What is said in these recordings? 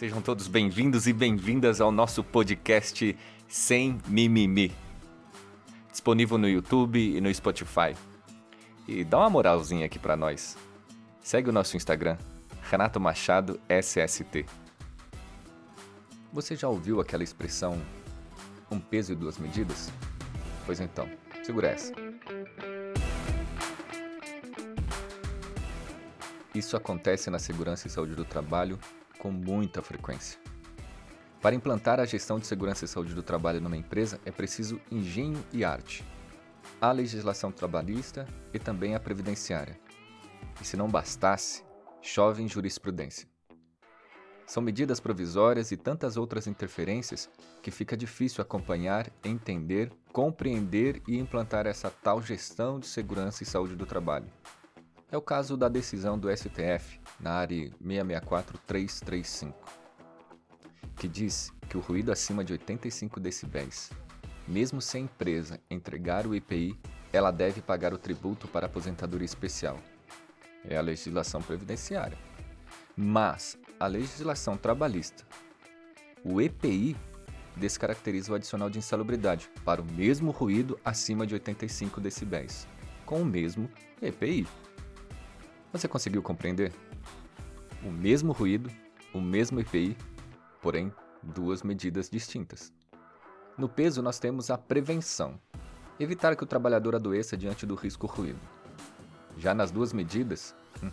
Sejam todos bem-vindos e bem-vindas ao nosso podcast Sem Mimimi. Disponível no YouTube e no Spotify. E dá uma moralzinha aqui para nós. Segue o nosso Instagram, Renato Machado SST. Você já ouviu aquela expressão um peso e duas medidas? Pois então, segura essa. Isso acontece na segurança e saúde do trabalho com muita frequência. Para implantar a gestão de segurança e saúde do trabalho numa empresa é preciso engenho e arte. A legislação trabalhista e também a previdenciária. E se não bastasse, chove em jurisprudência. São medidas provisórias e tantas outras interferências que fica difícil acompanhar, entender, compreender e implantar essa tal gestão de segurança e saúde do trabalho. É o caso da decisão do STF na área 664335, que diz que o ruído acima de 85 decibéis, mesmo se a empresa entregar o IPI, ela deve pagar o tributo para aposentadoria especial. É a legislação previdenciária. Mas a legislação trabalhista, o EPI, descaracteriza o adicional de insalubridade para o mesmo ruído acima de 85 decibéis, com o mesmo EPI. Você conseguiu compreender? O mesmo ruído, o mesmo EPI, porém duas medidas distintas. No peso, nós temos a prevenção, evitar que o trabalhador adoeça diante do risco ruído. Já nas duas medidas, hum,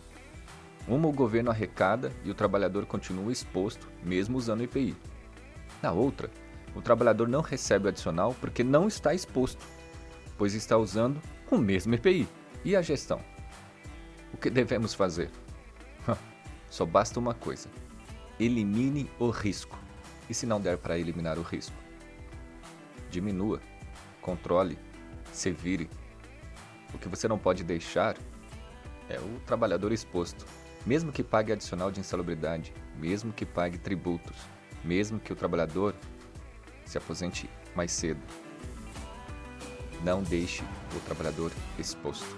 uma o governo arrecada e o trabalhador continua exposto, mesmo usando EPI. Na outra, o trabalhador não recebe o adicional porque não está exposto, pois está usando o mesmo EPI. E a gestão? O que devemos fazer? Só basta uma coisa: elimine o risco. E se não der para eliminar o risco? Diminua, controle, se vire. O que você não pode deixar é o trabalhador exposto, mesmo que pague adicional de insalubridade, mesmo que pague tributos, mesmo que o trabalhador se aposente mais cedo. Não deixe o trabalhador exposto.